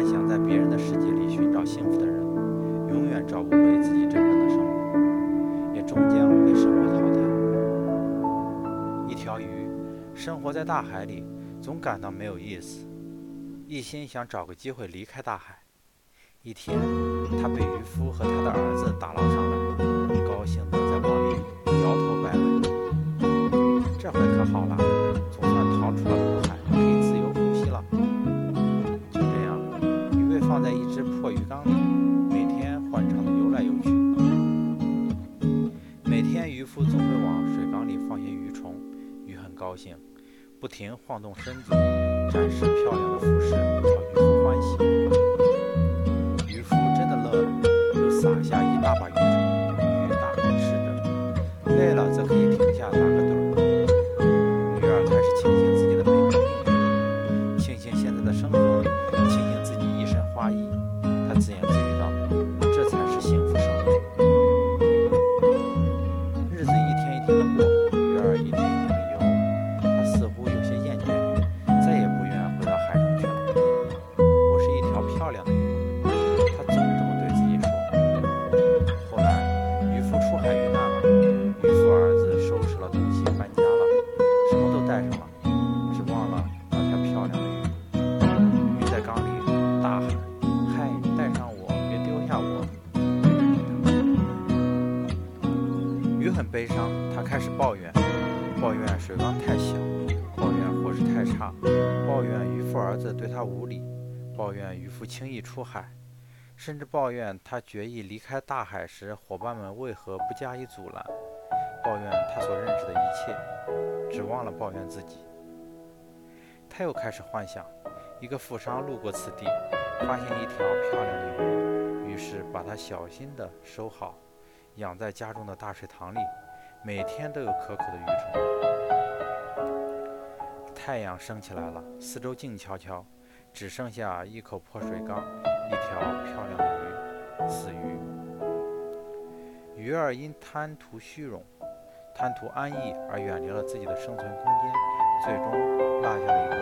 幻想在别人的世界里寻找幸福的人，永远找不回自己真正的生活，也终将被生活淘汰。一条鱼生活在大海里，总感到没有意思，一心想找个机会离开大海。一天，他被渔夫和他的儿子打捞上来，高兴地在网里摇头摆尾。这回可好了，在一只破鱼缸里，每天欢畅地游来游去。每天，渔夫总会往水缸里放些鱼虫，鱼很高兴，不停晃动身子，展示漂亮的服饰，讨渔夫欢喜。渔夫真的乐了，又撒下一大把鱼虫，鱼大口吃着，累了则可以停下打个盹儿。鱼儿开始庆幸自己的美妙命运，庆幸现在的生活，花衣。他自言自语道：“这才是幸福生活。”日子一天一天的过，鱼儿一天一天的游，他似乎有些厌倦，再也不愿回到海中去了。我是一条漂亮的鱼。他总这么对自己说。后来，渔夫出海很悲伤，他开始抱怨，抱怨水缸太小，抱怨伙食太差，抱怨渔夫儿子对他无礼，抱怨渔夫轻易出海，甚至抱怨他决意离开大海时，伙伴们为何不加以阻拦，抱怨他所认识的一切，只忘了抱怨自己。他又开始幻想，一个富商路过此地，发现一条漂亮的鱼，于是把它小心地收好。养在家中的大水塘里，每天都有可口的鱼虫。太阳升起来了，四周静悄悄，只剩下一口破水缸，一条漂亮的鱼——死鱼。鱼儿因贪图虚荣、贪图安逸而远离了自己的生存空间，最终落下了一个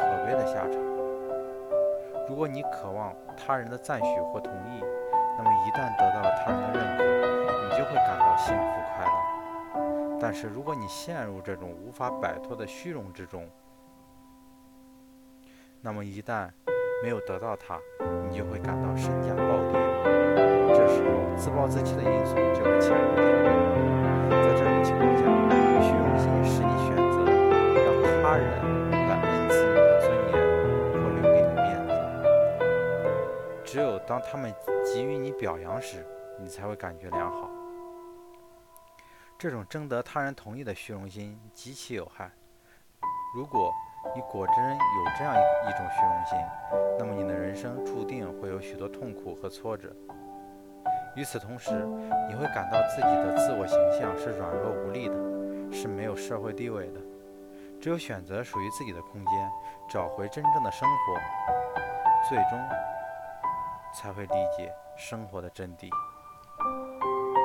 可悲的下场。如果你渴望他人的赞许或同意，那么一旦得到了他人的认可，你就会感到幸福快乐。但是如果你陷入这种无法摆脱的虚荣之中，那么一旦没有得到他，你就会感到身价暴跌。这时候自暴自弃的因素就会潜入天中。在这种情只有当他们。给予你表扬时，你才会感觉良好。这种征得他人同意的虚荣心极其有害。如果你果真有这样一种虚荣心，那么你的人生注定会有许多痛苦和挫折。与此同时，你会感到自己的自我形象是软弱无力的，是没有社会地位的。只有选择属于自己的空间，找回真正的生活，最终才会理解。生活的真谛。